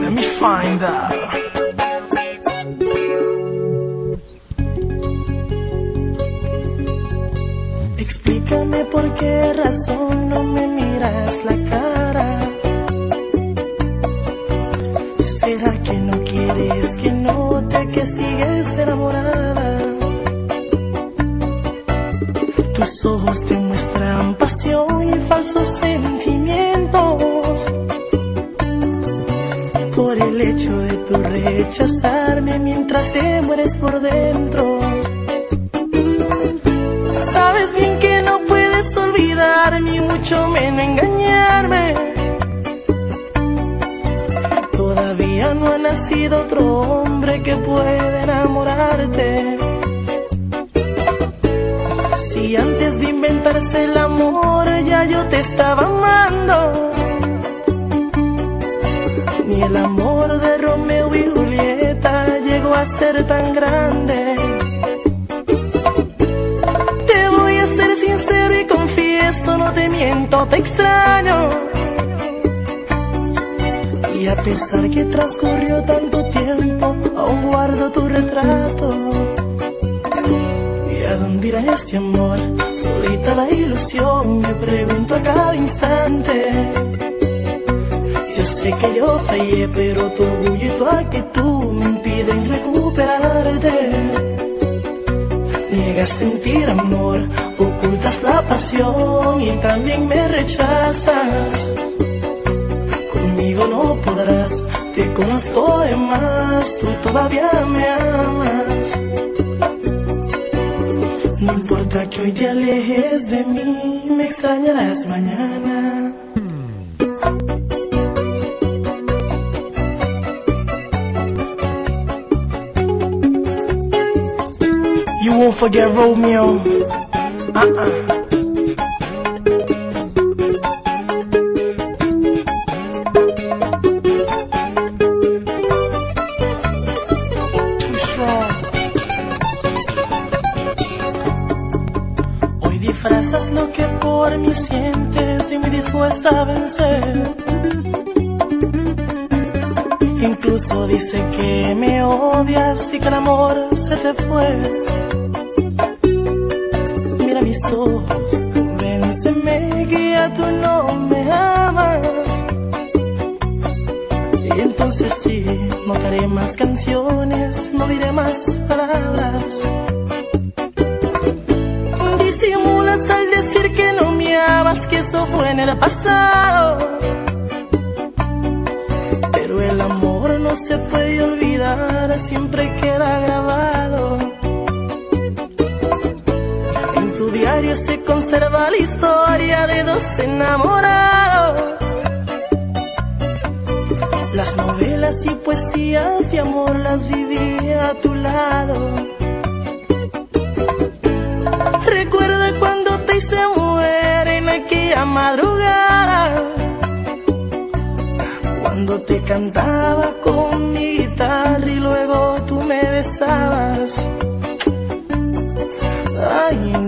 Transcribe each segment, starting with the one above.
Let me find out. Explícame por qué razón no pero tu orgullo y tu actitud me impiden recuperarte. Niegas sentir amor, ocultas la pasión y también me rechazas. Conmigo no podrás, te conozco de más, tú todavía me amas. No importa que hoy te alejes de mí, me extrañarás mañana. Forget Romeo. Strong. Hoy disfrazas lo que por mí sientes y me dispuesta a vencer. Incluso dice que me odias y que el amor se te fue. Ojos, convénceme que ya tú no me amas. Y entonces sí, no más canciones, no diré más palabras. Disimulas al decir que no me amas, que eso fue en el pasado. Pero el amor no se puede olvidar, siempre queda grabado. Se conserva la historia de dos enamorados. Las novelas y poesías de amor las viví a tu lado. Recuerda cuando te hice mujer en aquella madrugada. Cuando te cantaba con mi guitarra y luego tú me besabas. Ay,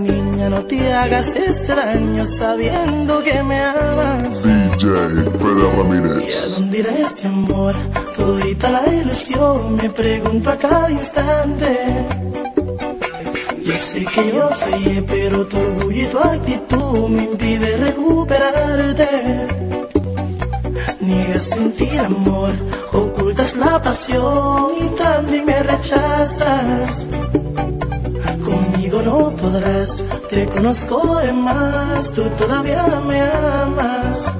no te hagas ese daño sabiendo que me amas. DJ Fede ¿Y a Ramírez. dónde irá este amor? Todita la ilusión, me pregunto a cada instante. Yo sé que yo fallé, pero tu orgullo y tu actitud me impide recuperarte. Niegas sentir amor, ocultas la pasión y también me rechazas. No podrás, te conozco de más, tú todavía me amas.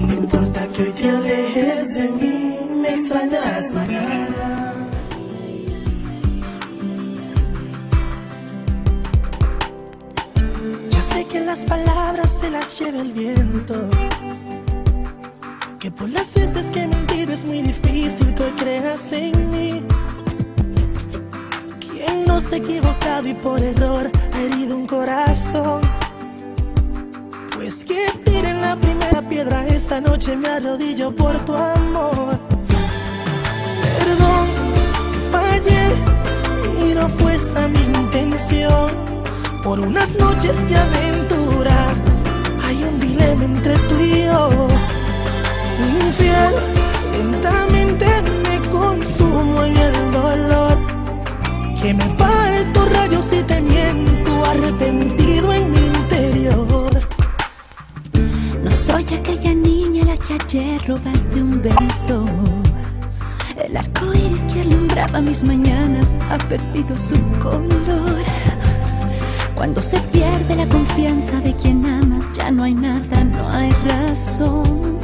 No importa que hoy te alejes de mí, me extrañarás mañana. Ya sé que las palabras se las lleva el viento. Que por las veces que he mentido es muy difícil que creas en mí. Quien no se ha equivocado y por error ha herido un corazón. Pues que tiren la primera piedra esta noche me arrodillo por tu amor. Perdón, fallé y no fue esa mi intención. Por unas noches de aventura hay un dilema entre tú y yo. Infiel, lentamente me consumo en el dolor. Que me pare tus rayos y te miento, arrepentido en mi interior. No soy aquella niña a la que ayer robaste un beso. El arco iris que alumbraba mis mañanas ha perdido su color. Cuando se pierde la confianza de quien amas, ya no hay nada, no hay razón.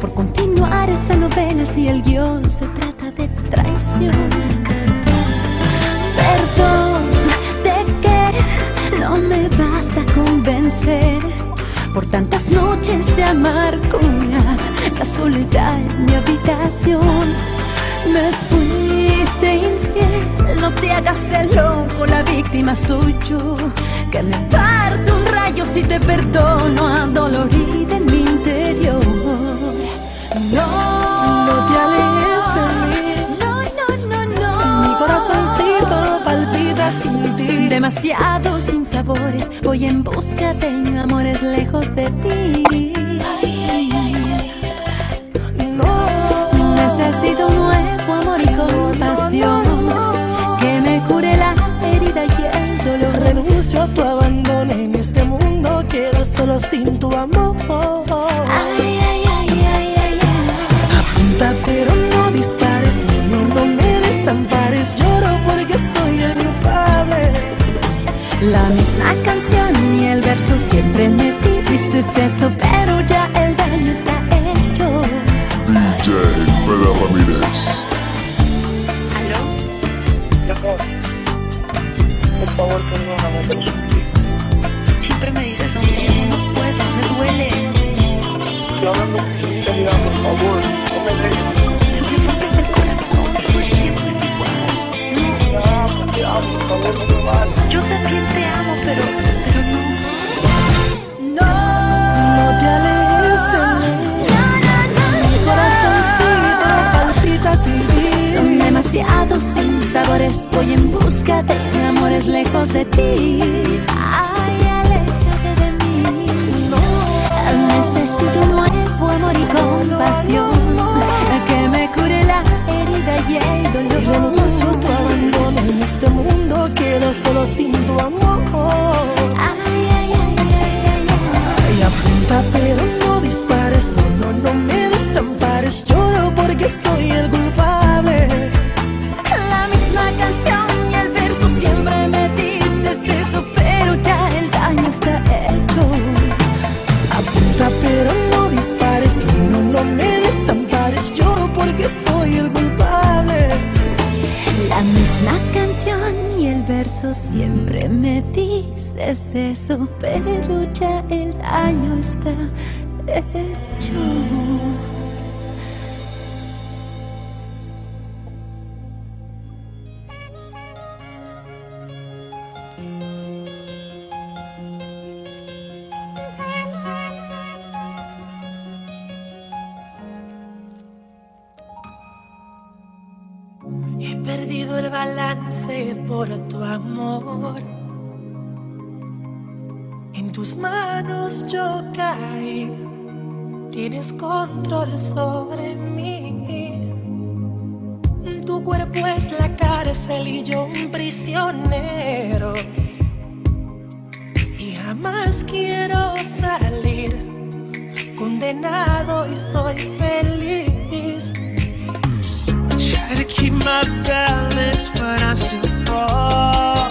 Por continuar esa novela si el guion se trata de traición. No me vas a convencer? Por tantas noches de amargura, la soledad en mi habitación. Me fuiste infiel, no te hagas el loco, la víctima soy yo. Que me parto un rayo si te perdono, adolorida en mi demasiados sinsabores. Voy en busca de amores lejos de ti. No, Necesito un nuevo amor y compasión que me cure la herida y el dolor. renuncio a tu abandono en este mundo. Quiero solo sin tu amor. La misma canción y el verso siempre me dices eso, pero ya el daño está hecho. DJ Fede Ramírez. ¿Aló? Amor, por favor, pero sufrí. Siempre me dices lo mismo, no puedo, me duele. Sinceridad, por favor, no me dejes. Yo también te amo, pero, pero no. No, No te alejes de mí. Mi corazoncito palpita sin ti. Son demasiados sinsabores, voy en busca de amores lejos de ti. Ay, aléjate de mí. Necesito un nuevo amor y compasión que me cure la herida y el Y dolor. a tu abandono solo sin tu amor. Ay, ay, ay, ay, ay, ay. Y apunta siempre me dices eso, pero ya el daño está hecho. Amor. En tus manos yo caí. Tienes control sobre mí. Tu cuerpo es la cárcel y yo un prisionero. Y jamás quiero salir. Condenado y soy feliz. Keep my balance, but I still fall.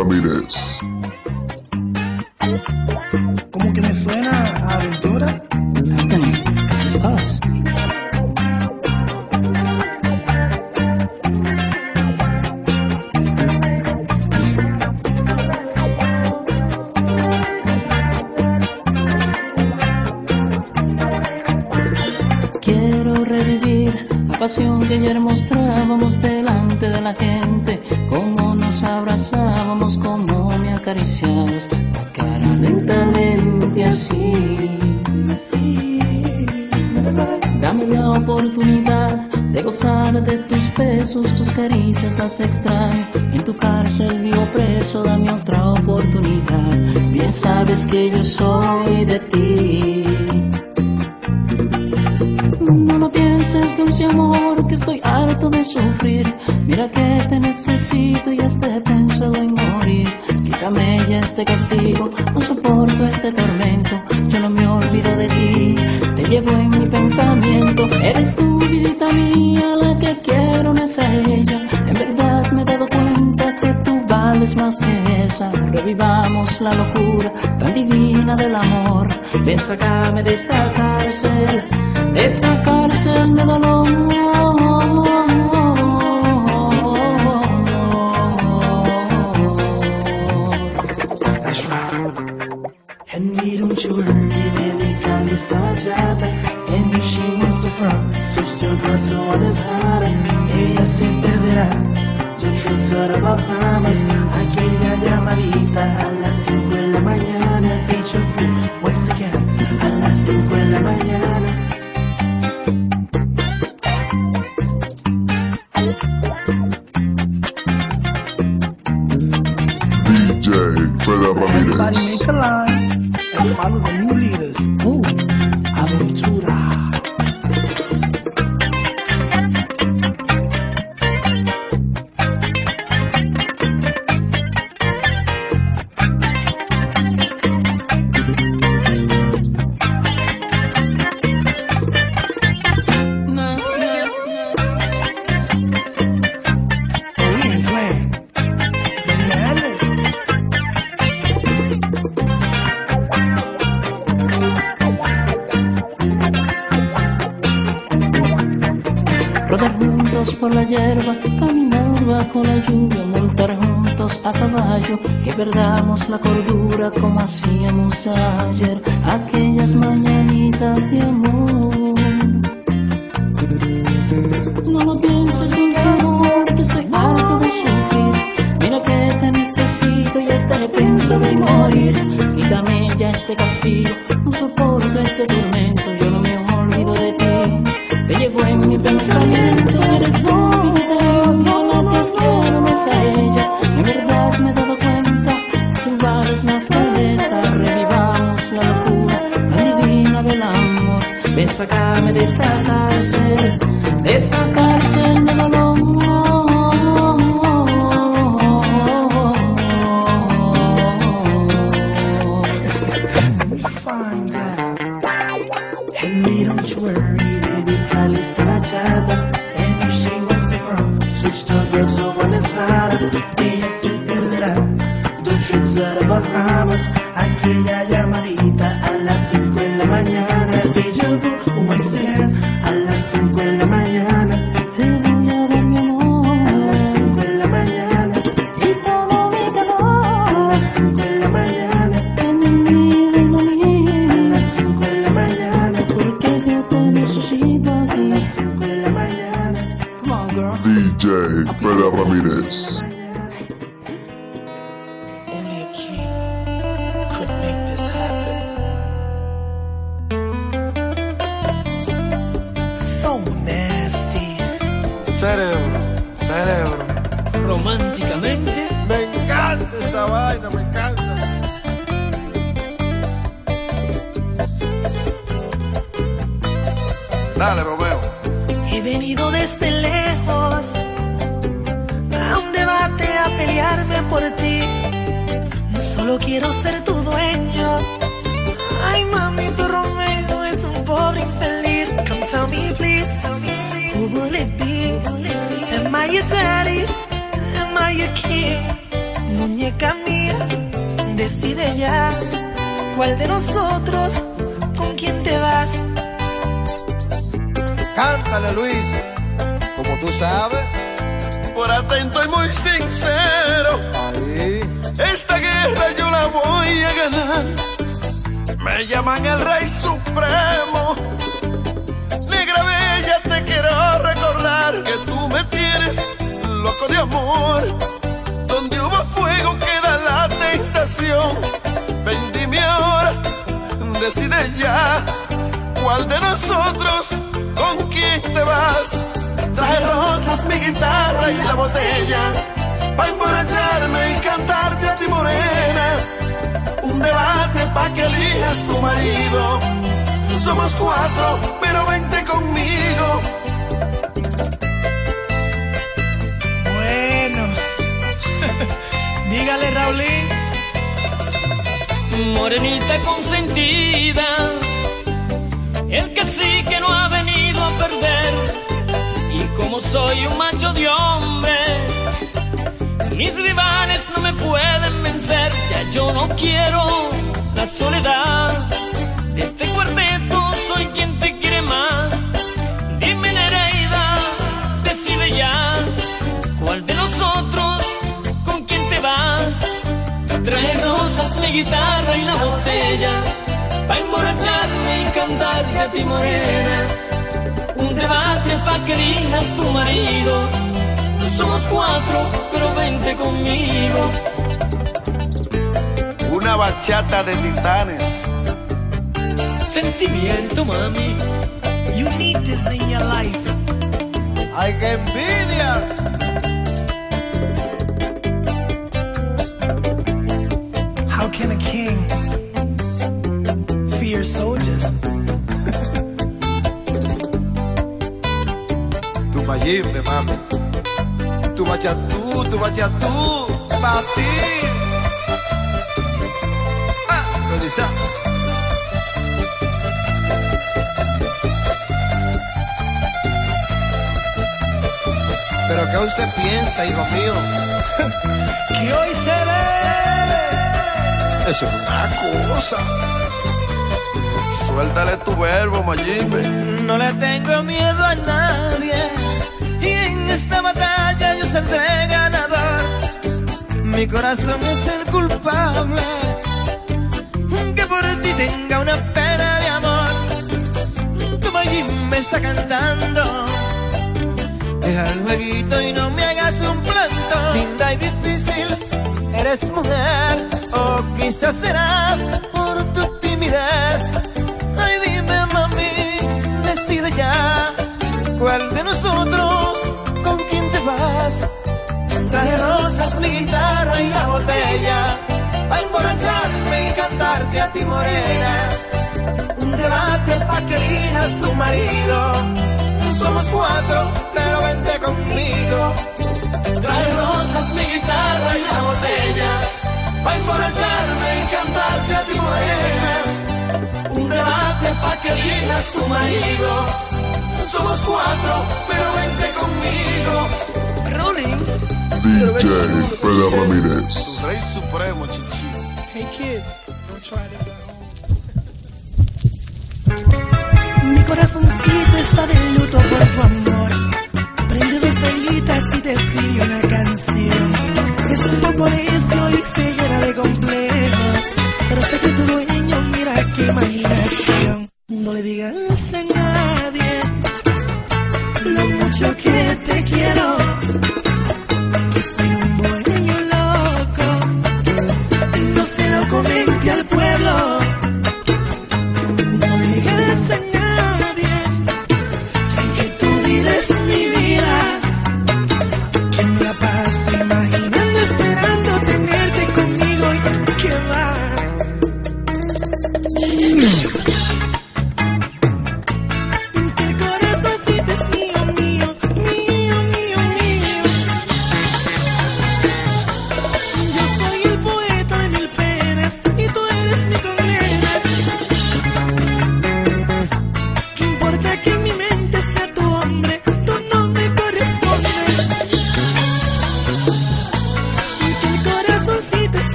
Ramírez. En tu cárcel vivo preso, dame otra oportunidad. Bien sabes que yo soy wants to front Switch your girl to one that's hotter Ella se perderá Yo trip to the Bahamas Aquella llamadita a las 5 de la mañana Teacher food perdamos la cordura como hacíamos ayer. breaks so when it's hotter. Hey, I good The tricks are behind us. I can't botella. Pa' emborracharme y cantarte a ti morena. Un debate pa' que elijas tu marido. Somos cuatro, pero vente conmigo. Bueno, dígale Raulín. Morenita consentida, el que sí que no ha venido a perder. Y como soy un macho de hombre, mis rivales no me pueden vencer. Ya yo no quiero la soledad de este cuarteto, soy quien te quiere más. Dime Nereida, decide ya cuál de nosotros con quién te vas. Trae rosas, mi guitarra y la botella Pa' emborracharme y cantarte a ti morena Un debate pa' que elijas tu marido Somos cuatro, pero vente conmigo Una bachata de titanes. Sentimiento, mami You need this in your life. ¡Ay, qué envidia! Bachatú, tu bachatú. Pa' ti. Ah. ¿Pero qué usted piensa, hijo mío? Que hoy se ve. Eso es una cosa. Suéltale tu verbo, Mayimbe. No le tengo miedo a nadie y en esta batalla yo saldré ganador. Mi corazón es el culpable que por ti tenga una pena de amor. Tu Mayim me está cantando. Deja el jueguito y no me hagas un planto. Linda y difícil, eres mujer o quizás será por tu timidez. Ay, dime, mami, decide ya cuál de nosotros con quién te vas. Rosas, mi guitarra y la botella a emborracharme y cantarte a ti morena. Un debate pa' que elijas tu marido. Somos cuatro, pero vente conmigo. Trae rosas, mi guitarra y la botella Pa' emborracharme y cantarte a ti morena Un debate pa' que elijas tu marido Somos cuatro, pero vente conmigo DJ Fede Ramírez. Tu Rey Supremo, chichi. Hey kids, don't try this at home. Mi corazoncito está de luto por tu amor. Prende dos velitas y te escribe una canción. Es un poco necio y se llena de complejos. Pero sé que tu dueño, mira qué imaginación.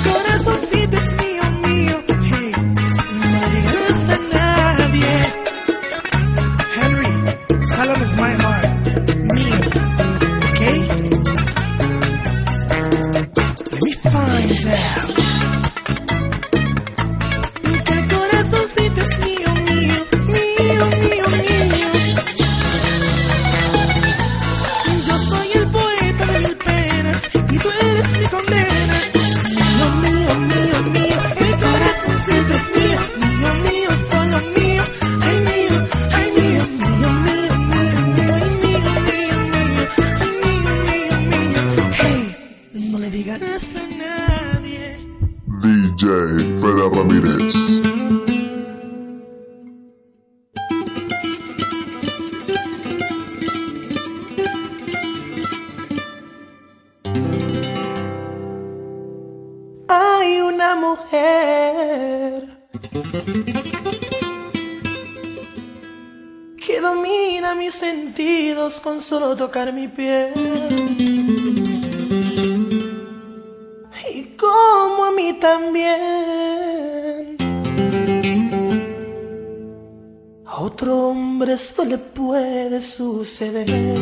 Go. tocar mi piel. Y como a mí también. A otro hombre esto le puede suceder.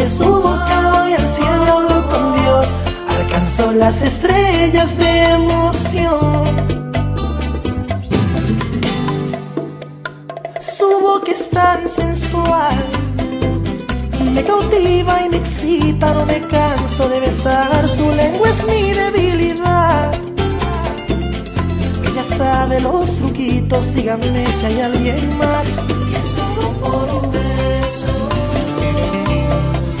de su boca voy al cielo con Dios. Alcanzó las estrellas de emoción. Su boca es tan sensual, me cautiva y me excita, no me canso de besar. Su lengua es mi debilidad. Ella sabe los truquitos, díganme si hay alguien más. Y solo por un beso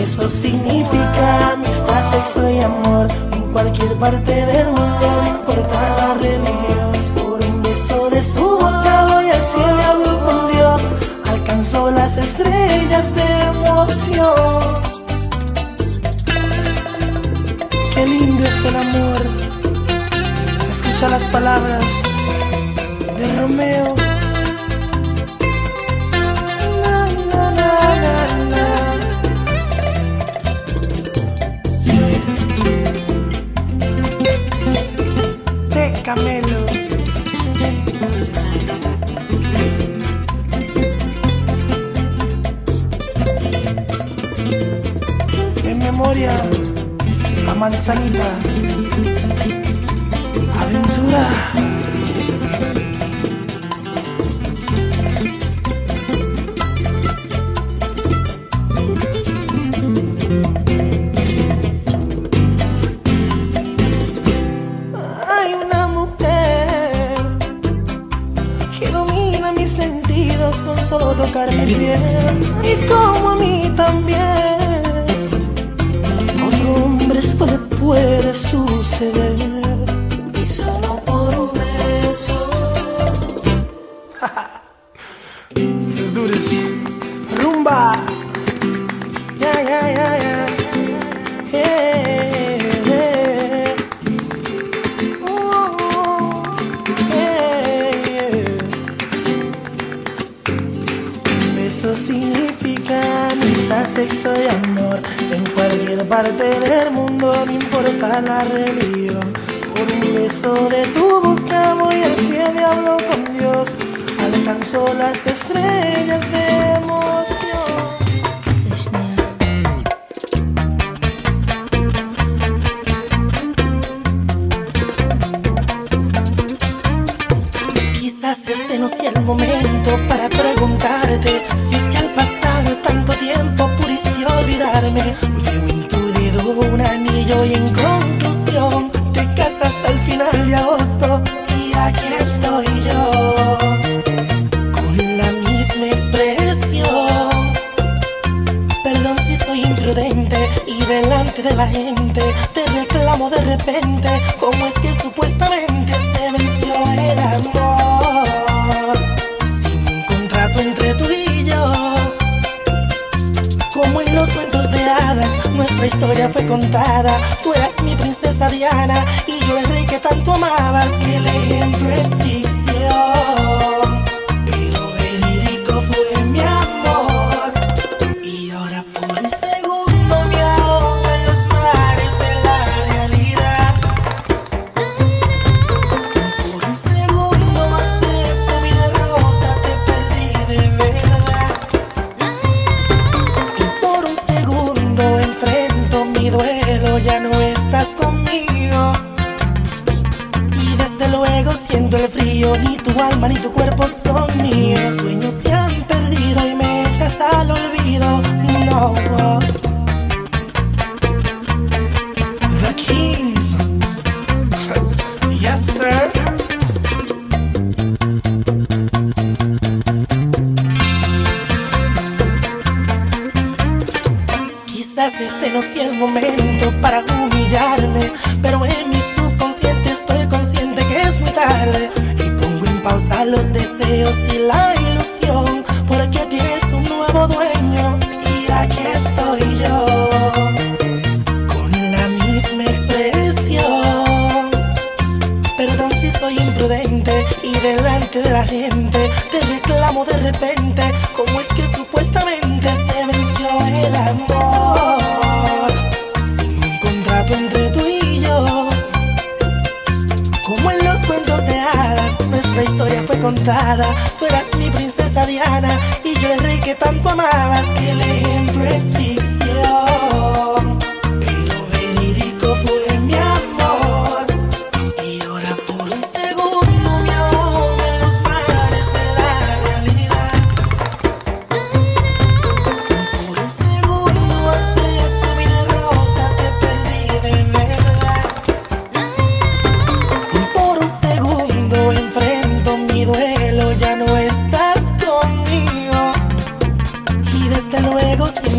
Eso significa amistad, sexo y amor En cualquier parte del mundo, no importa la religión Por un beso de su boca voy al cielo y hablo con Dios Alcanzó las estrellas de emoción. Qué lindo es el amor. Escucha las palabras de Romeo. Salman Sanita Alim Surah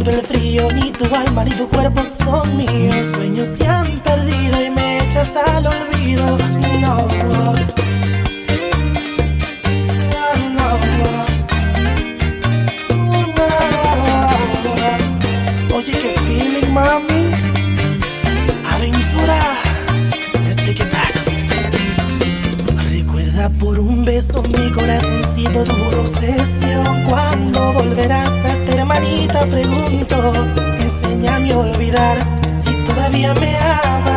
el frío, ni tu alma ni tu cuerpo son míos. Sueños se han perdido y me echas al olvido. No. no, no. Oye, qué feeling, mami. Aventura, desde que estás. Recuerda por un beso mi corazoncito duro obsesión. Cuando volverás a Margarita pregunto, enséñame a olvidar si todavía me amas.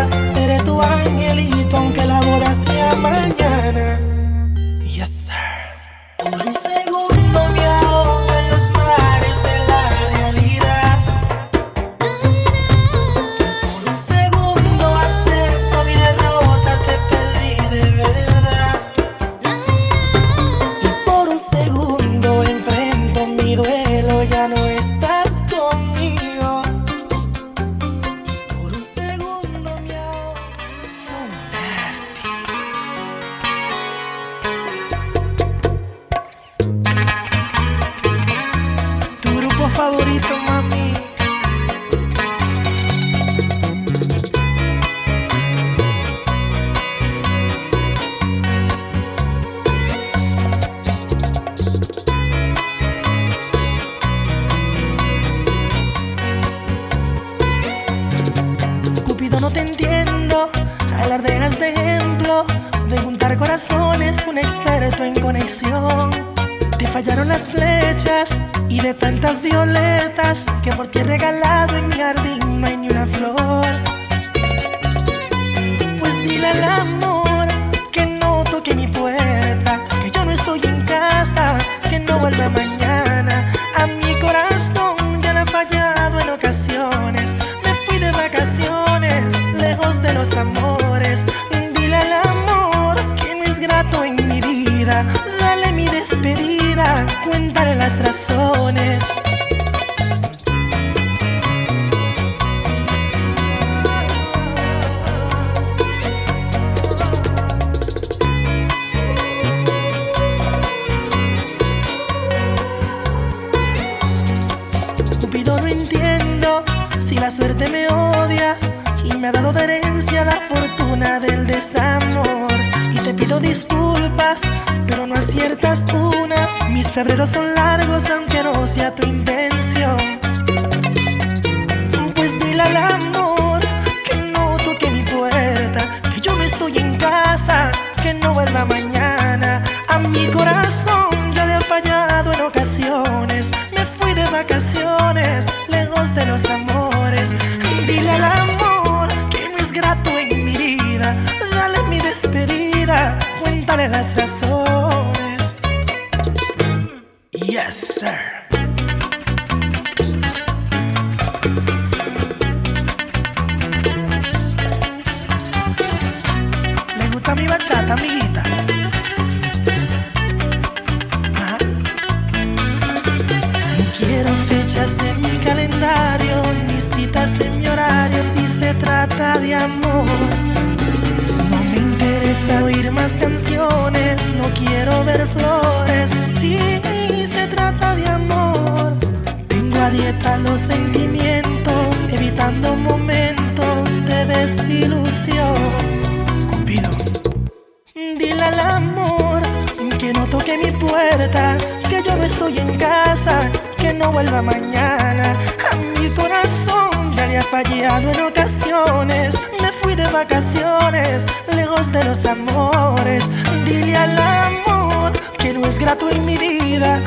las razones. Cupido no entiendo si la suerte me odia y me ha dado de herencia la fortuna del desamor. Y te pido disculpas, pero no aciertas una. Mis febreros son la vacaciones, lejos de los amores. Dile al amor que no es grato en mi vida.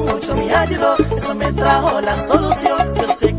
mucho, me ayudó, eso me trajo la solución. Yo sé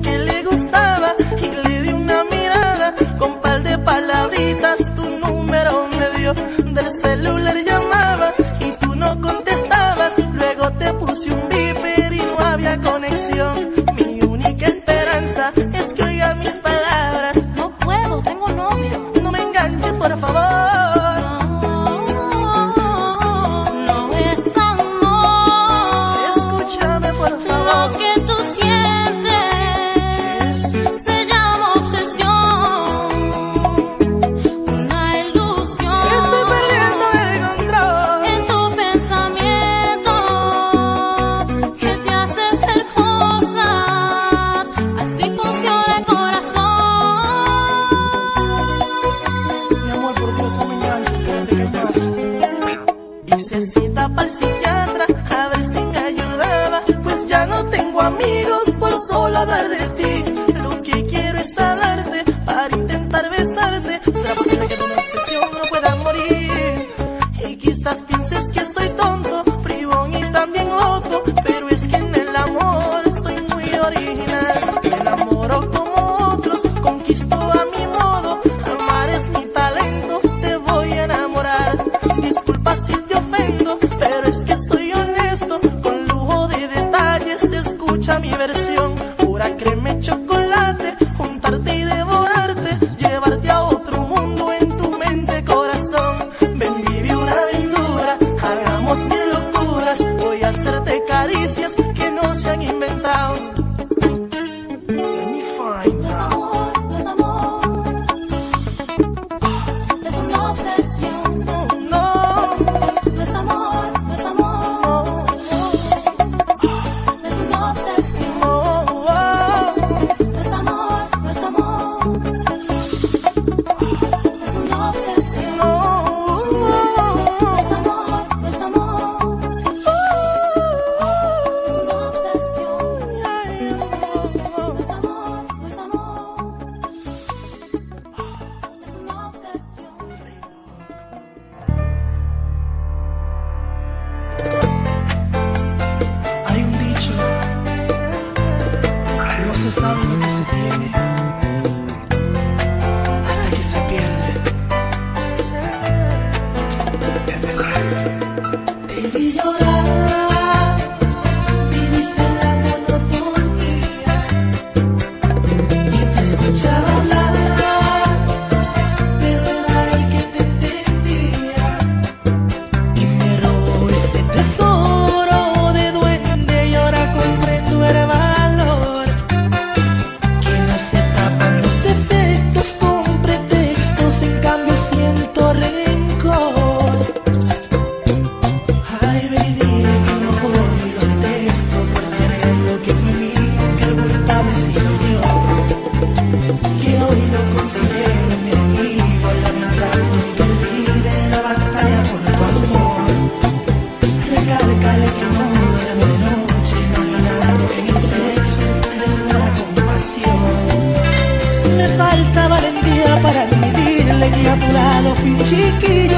critique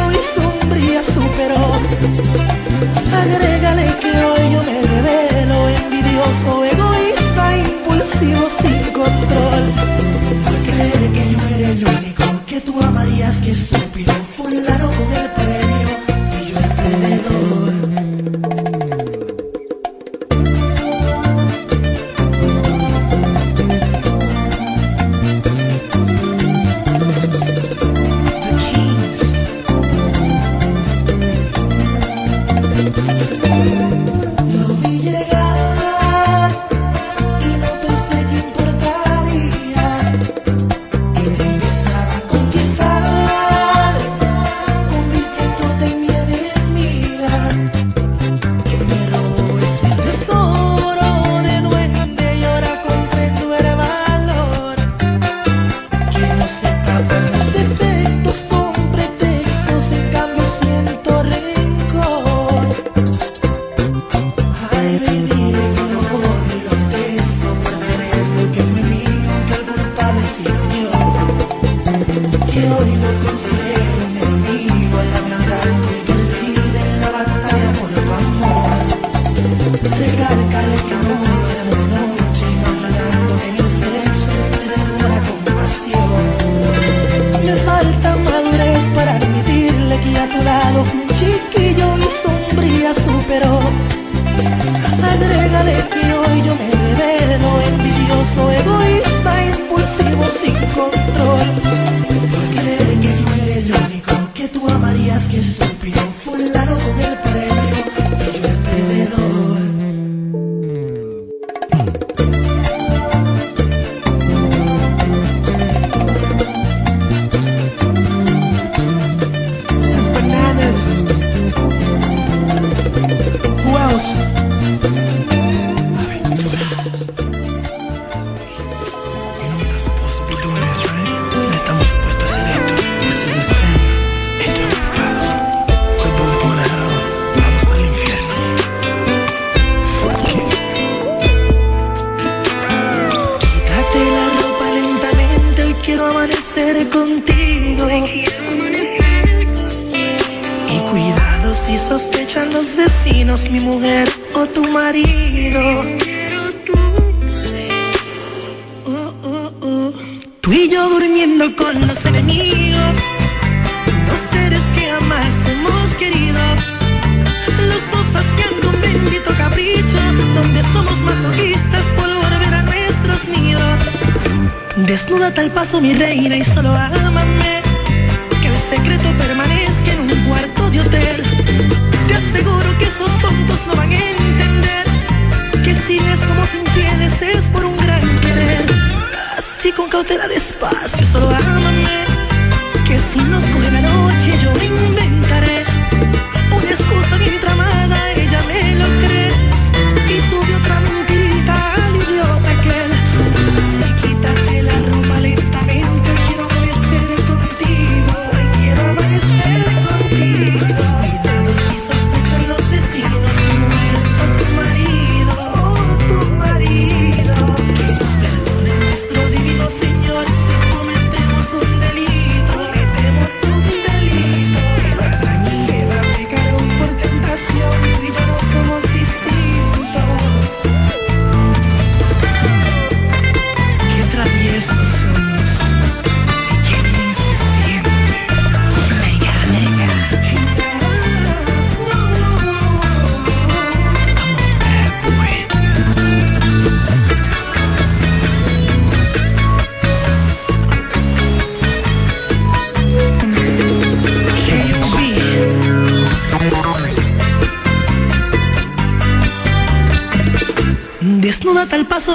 день.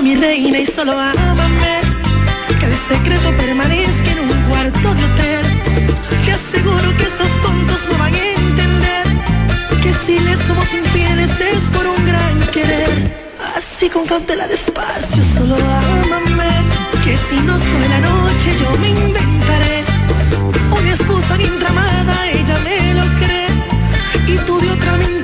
mi reina, y solo ámame. Que el secreto permanezca en un cuarto de hotel. Te aseguro que esos tontos no van a entender que si les somos infieles es por un gran querer. Así con cautela despacio, solo ámame. Que si nos coge la noche yo me inventaré una excusa bien tramada, ella me lo cree y tú de otra mentira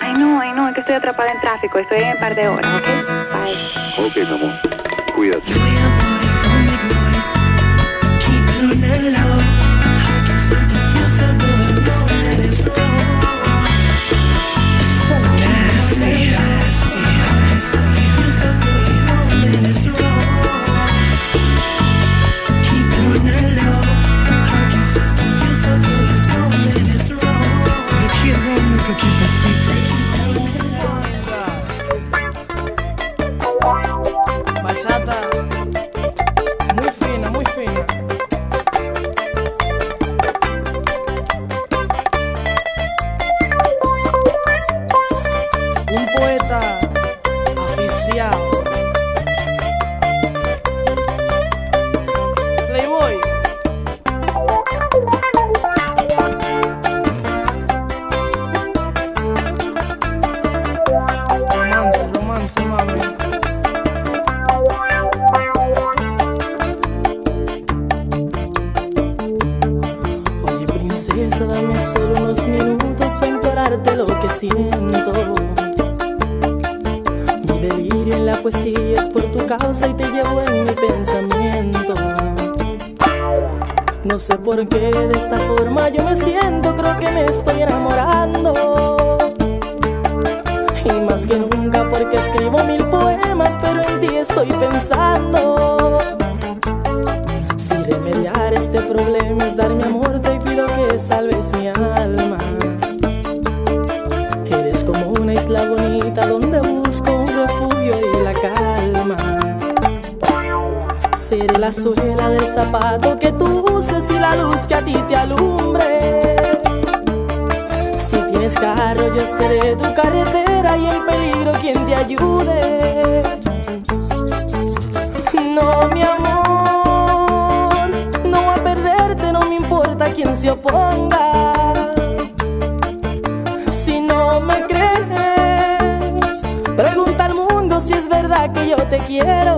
Ay, no, ay, no, es que estoy atrapada en tráfico. Estoy en un par de horas, ¿ok? Bye. Ok, mi amor. Cuídate. the. entre tu carretera y el peligro quien te ayude. No, mi amor, no a perderte, no me importa quien se oponga. Si no me crees, pregunta al mundo si es verdad que yo te quiero.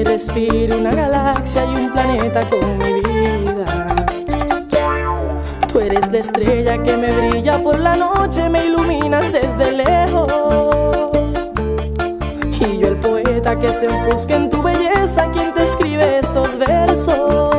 que respire una galaxia y un planeta con mi vida. Tú eres la estrella que me brilla por la noche, me iluminas desde lejos. Y yo el poeta que se enfusca en tu belleza, quien te escribe estos versos.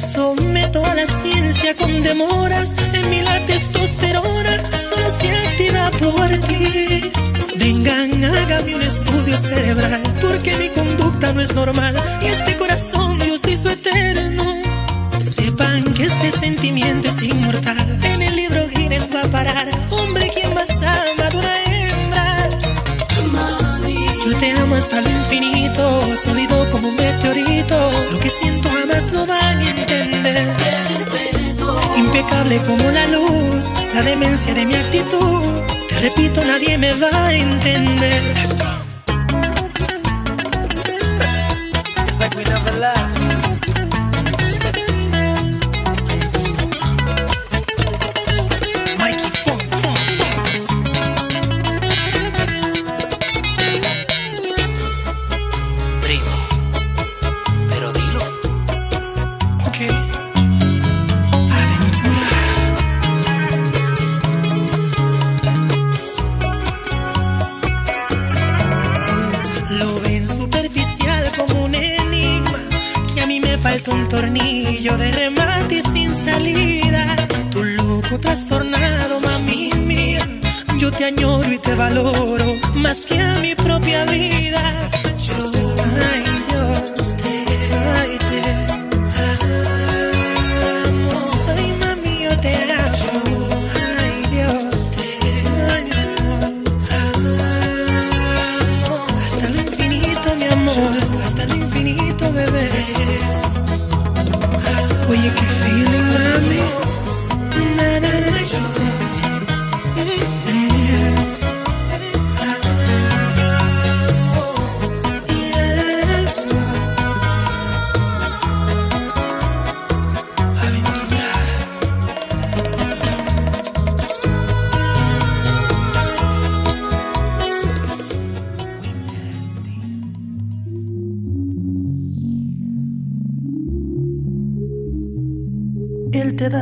Someto a la ciencia con demoras. En mí la testosterona solo se activa por ti. Vengan, hágame un estudio cerebral, porque mi conducta no es normal. Y este corazón Dios hizo eterno. Sepan que este sentimiento es inmortal. En el libro Guinness va a parar. Hombre, quien más ama de una hembra. Yo te amo hasta lo infinito, sólido como un meteorito. Lo que siento jamás lo van a. Impecable como la luz, la demencia de mi actitud. Te repito, nadie me va a entender.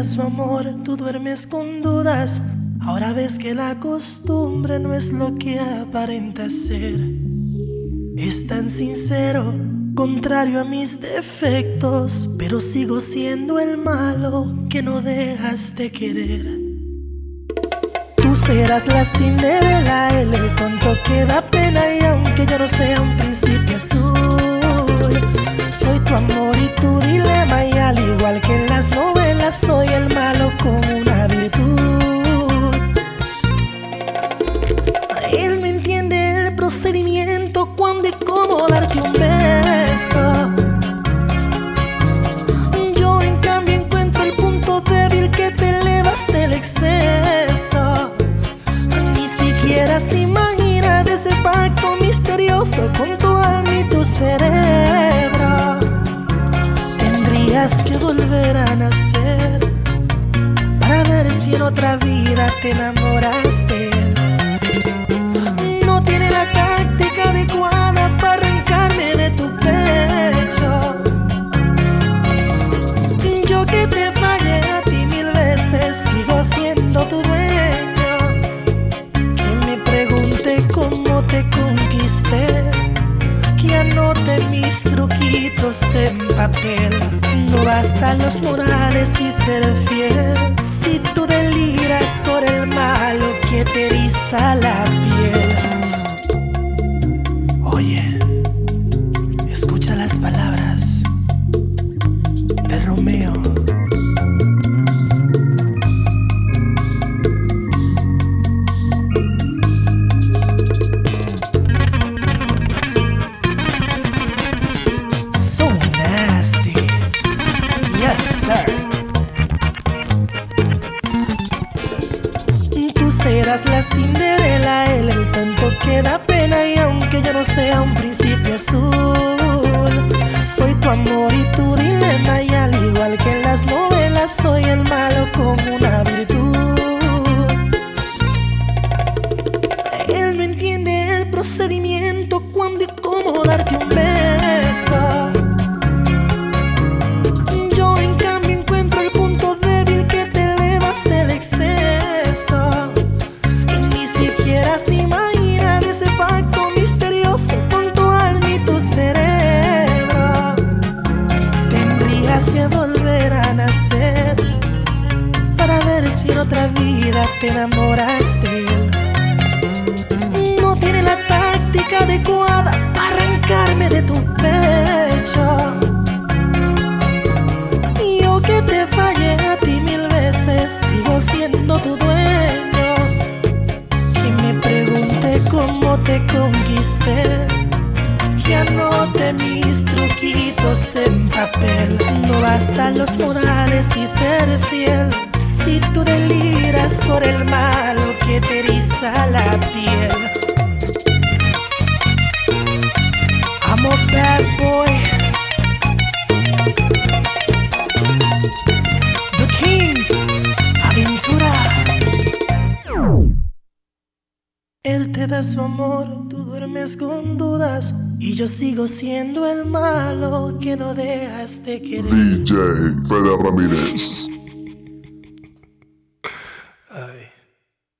Su amor, tú duermes con dudas. Ahora ves que la costumbre no es lo que aparenta ser. Es tan sincero, contrario a mis defectos, pero sigo siendo el malo que no dejas de querer. Tú serás la Cinderela, él el tonto que da pena y aunque yo no sea un príncipe azul, soy tu amor y tu dilema y al igual que en las novelas soy el malo con una virtud. Él me entiende el procedimiento cuando y cómo darte un beso. Te enamoras de él. No tiene la táctica adecuada para arrancarme de tu pecho. Yo que te fallé a ti mil veces, sigo siendo tu dueño. Que me pregunte cómo te conquisté, que anote mis truquitos en papel. No bastan los morales y ser fiel. Te